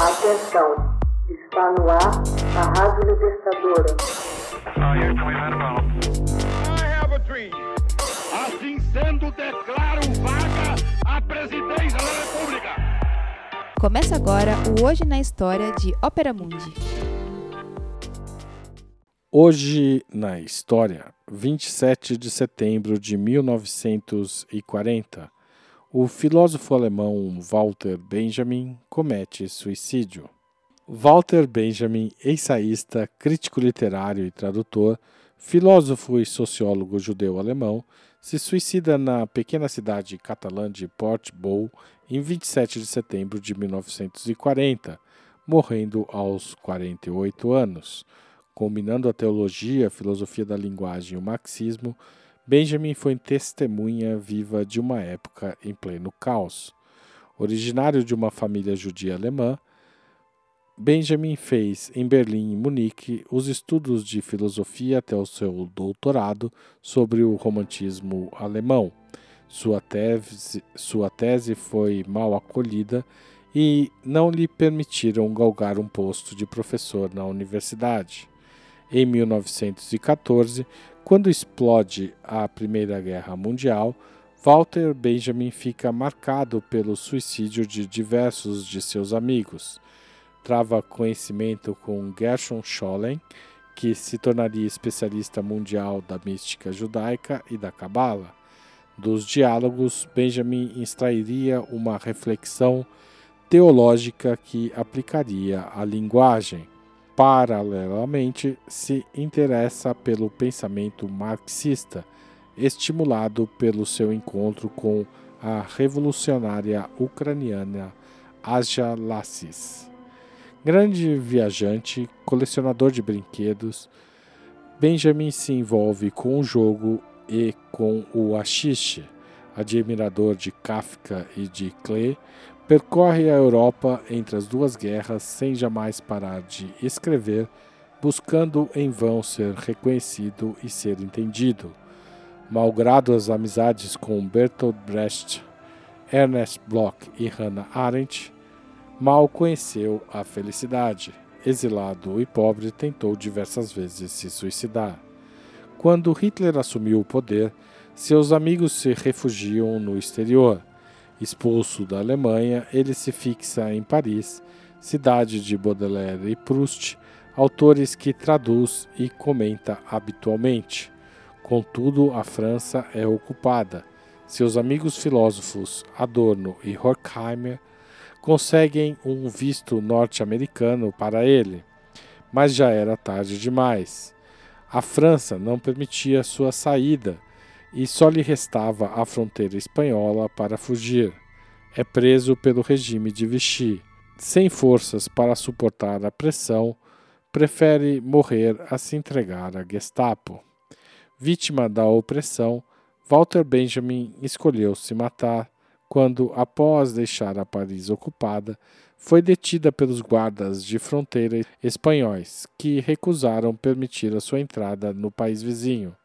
Atenção, está no ar a Rádio Libertadora. Assim sendo, declaro vaga a presidência da República. Começa agora o Hoje na História de Ópera Mundi. Hoje na História, 27 de setembro de 1940 o filósofo alemão Walter Benjamin comete suicídio. Walter Benjamin, ensaísta, crítico literário e tradutor, filósofo e sociólogo judeu-alemão, se suicida na pequena cidade catalã de Port Bou em 27 de setembro de 1940, morrendo aos 48 anos. Combinando a teologia, a filosofia da linguagem e o marxismo, Benjamin foi testemunha viva de uma época em pleno caos. Originário de uma família judia alemã, Benjamin fez em Berlim e Munique os estudos de filosofia até o seu doutorado sobre o romantismo alemão. Sua tese, sua tese foi mal acolhida e não lhe permitiram galgar um posto de professor na universidade. Em 1914, quando explode a Primeira Guerra Mundial, Walter Benjamin fica marcado pelo suicídio de diversos de seus amigos. Trava conhecimento com Gershon Scholem, que se tornaria especialista mundial da mística judaica e da Cabala. Dos diálogos, Benjamin extrairia uma reflexão teológica que aplicaria à linguagem paralelamente, se interessa pelo pensamento marxista, estimulado pelo seu encontro com a revolucionária ucraniana Aja Lassis. Grande viajante, colecionador de brinquedos, Benjamin se envolve com o jogo e com o achixe, admirador de Kafka e de Klee, Percorre a Europa entre as duas guerras sem jamais parar de escrever, buscando em vão ser reconhecido e ser entendido. Malgrado as amizades com Bertolt Brecht, Ernest Bloch e Hannah Arendt, mal conheceu a felicidade. Exilado e pobre, tentou diversas vezes se suicidar. Quando Hitler assumiu o poder, seus amigos se refugiam no exterior. Expulso da Alemanha, ele se fixa em Paris, cidade de Baudelaire e Proust, autores que traduz e comenta habitualmente. Contudo, a França é ocupada. Seus amigos filósofos Adorno e Horkheimer conseguem um visto norte-americano para ele, mas já era tarde demais. A França não permitia sua saída e só lhe restava a fronteira espanhola para fugir. É preso pelo regime de Vichy. Sem forças para suportar a pressão, prefere morrer a se entregar à Gestapo. Vítima da opressão, Walter Benjamin escolheu se matar quando, após deixar a Paris ocupada, foi detida pelos guardas de fronteira espanhóis, que recusaram permitir a sua entrada no país vizinho.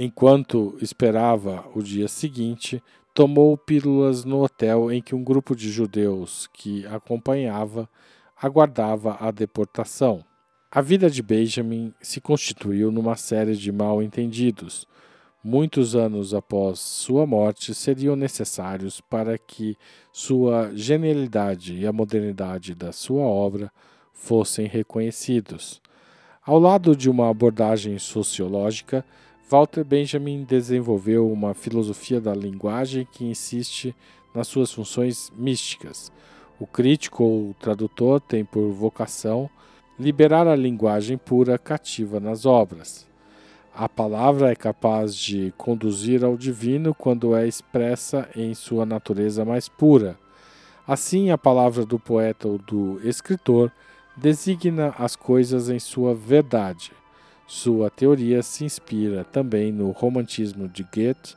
Enquanto esperava o dia seguinte, tomou pílulas no hotel em que um grupo de judeus que acompanhava aguardava a deportação. A vida de Benjamin se constituiu numa série de mal-entendidos. Muitos anos após sua morte seriam necessários para que sua genialidade e a modernidade da sua obra fossem reconhecidos. Ao lado de uma abordagem sociológica, Walter Benjamin desenvolveu uma filosofia da linguagem que insiste nas suas funções místicas. O crítico ou tradutor tem por vocação liberar a linguagem pura cativa nas obras. A palavra é capaz de conduzir ao divino quando é expressa em sua natureza mais pura. Assim, a palavra do poeta ou do escritor designa as coisas em sua verdade. Sua teoria se inspira também no romantismo de Goethe,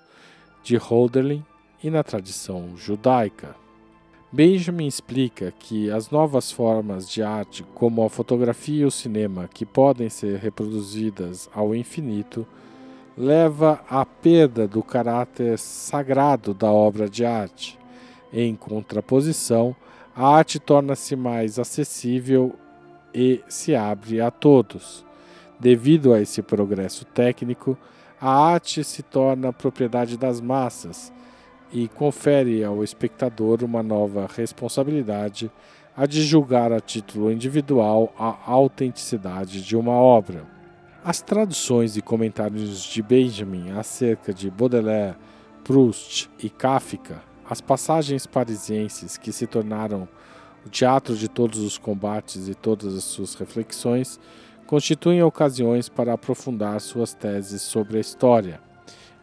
de Hölderlin e na tradição judaica. Benjamin explica que as novas formas de arte, como a fotografia e o cinema, que podem ser reproduzidas ao infinito, leva à perda do caráter sagrado da obra de arte, em contraposição a arte torna-se mais acessível e se abre a todos. Devido a esse progresso técnico, a arte se torna propriedade das massas e confere ao espectador uma nova responsabilidade a de julgar a título individual a autenticidade de uma obra. As traduções e comentários de Benjamin acerca de Baudelaire, Proust e Kafka as passagens parisienses que se tornaram o teatro de todos os combates e todas as suas reflexões constituem ocasiões para aprofundar suas teses sobre a história.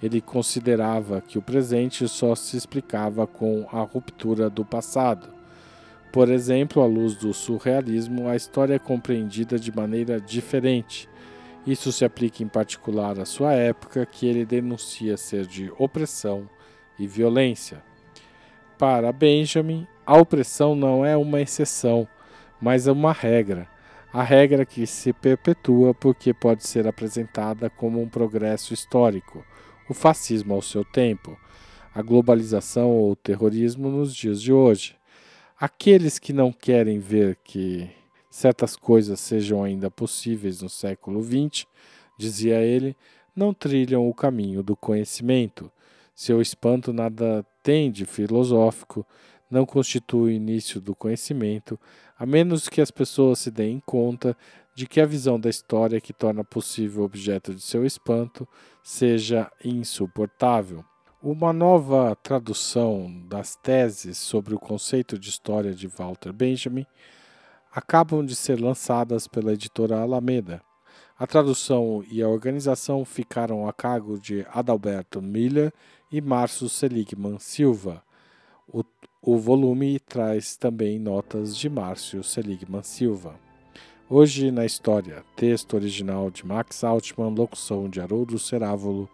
Ele considerava que o presente só se explicava com a ruptura do passado. Por exemplo, à luz do surrealismo, a história é compreendida de maneira diferente. Isso se aplica em particular à sua época, que ele denuncia ser de opressão e violência. Para Benjamin, a opressão não é uma exceção, mas é uma regra. A regra que se perpetua porque pode ser apresentada como um progresso histórico, o fascismo ao seu tempo, a globalização ou o terrorismo nos dias de hoje. Aqueles que não querem ver que certas coisas sejam ainda possíveis no século XX, dizia ele, não trilham o caminho do conhecimento. Seu espanto nada tem de filosófico, não constitui o início do conhecimento, a menos que as pessoas se deem conta de que a visão da história que torna possível o objeto de seu espanto seja insuportável. Uma nova tradução das teses sobre o conceito de história de Walter Benjamin acabam de ser lançadas pela editora Alameda. A tradução e a organização ficaram a cargo de Adalberto Miller e Márcio Seligman Silva. O, o volume traz também notas de Márcio Seligman Silva. Hoje na História, texto original de Max Altman, locução de Haroldo Cerávolo,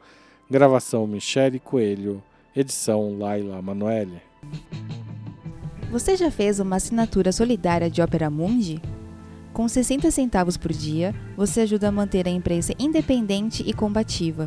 gravação Michele Coelho, edição Laila Manoeli. Você já fez uma assinatura solidária de Opera Mundi? Com 60 centavos por dia, você ajuda a manter a imprensa independente e combativa.